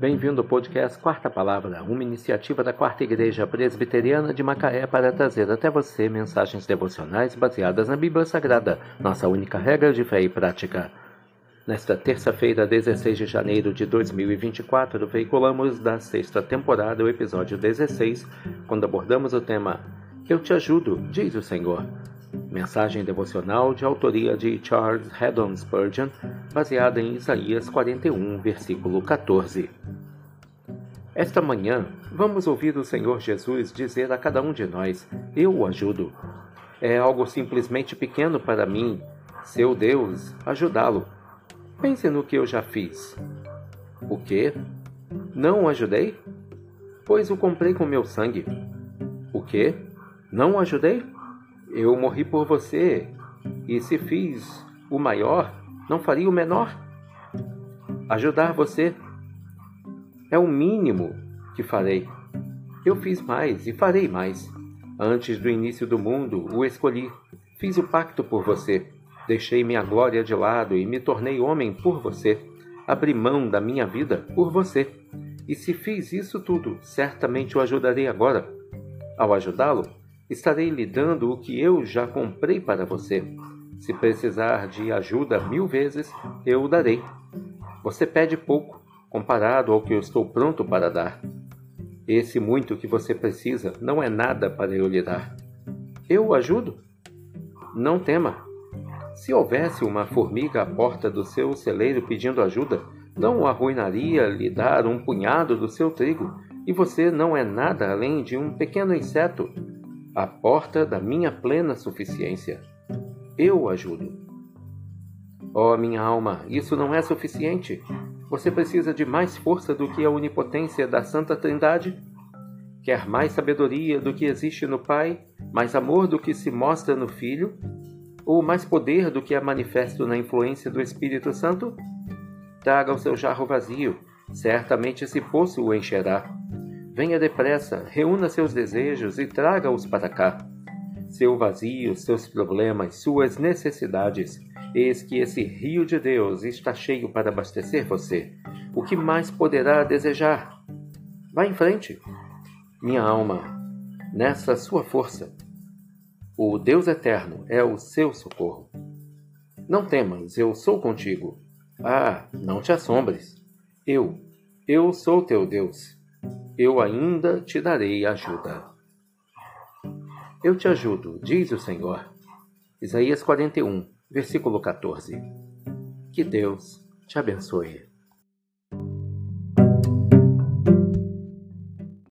Bem-vindo ao podcast Quarta Palavra, uma iniciativa da Quarta Igreja Presbiteriana de Macaé para trazer até você mensagens devocionais baseadas na Bíblia Sagrada, nossa única regra de fé e prática. Nesta terça-feira, 16 de janeiro de 2024, veiculamos da sexta temporada o episódio 16, quando abordamos o tema Eu te ajudo, diz o Senhor. Mensagem devocional de autoria de Charles Haddon Spurgeon, baseada em Isaías 41, versículo 14. Esta manhã, vamos ouvir o Senhor Jesus dizer a cada um de nós: Eu o ajudo. É algo simplesmente pequeno para mim, seu Deus, ajudá-lo. Pense no que eu já fiz. O quê? Não o ajudei? Pois o comprei com meu sangue. O quê? Não o ajudei? Eu morri por você, e se fiz o maior, não faria o menor? Ajudar você é o mínimo que farei. Eu fiz mais e farei mais. Antes do início do mundo, o escolhi. Fiz o pacto por você. Deixei minha glória de lado e me tornei homem por você. Abri mão da minha vida por você. E se fiz isso tudo, certamente o ajudarei agora. Ao ajudá-lo, estarei lhe dando o que eu já comprei para você. Se precisar de ajuda mil vezes, eu o darei. Você pede pouco, comparado ao que eu estou pronto para dar. Esse muito que você precisa não é nada para eu lhe dar. Eu o ajudo? Não tema. Se houvesse uma formiga à porta do seu celeiro pedindo ajuda, não arruinaria lhe dar um punhado do seu trigo, e você não é nada além de um pequeno inseto à porta da minha plena suficiência. Eu o ajudo. Oh, minha alma, isso não é suficiente. Você precisa de mais força do que a onipotência da Santa Trindade? Quer mais sabedoria do que existe no Pai, mais amor do que se mostra no Filho, ou mais poder do que é manifesto na influência do Espírito Santo? Traga o seu jarro vazio, certamente esse poço o encherá. Venha depressa, reúna seus desejos e traga-os para cá. Seu vazio, seus problemas, suas necessidades. Eis que esse rio de Deus está cheio para abastecer você. O que mais poderá desejar? Vá em frente, minha alma, nessa sua força. O Deus eterno é o seu socorro. Não temas, eu sou contigo. Ah, não te assombres. Eu, eu sou teu Deus eu ainda te darei ajuda. Eu te ajudo, diz o Senhor. Isaías 41, versículo 14. Que Deus te abençoe.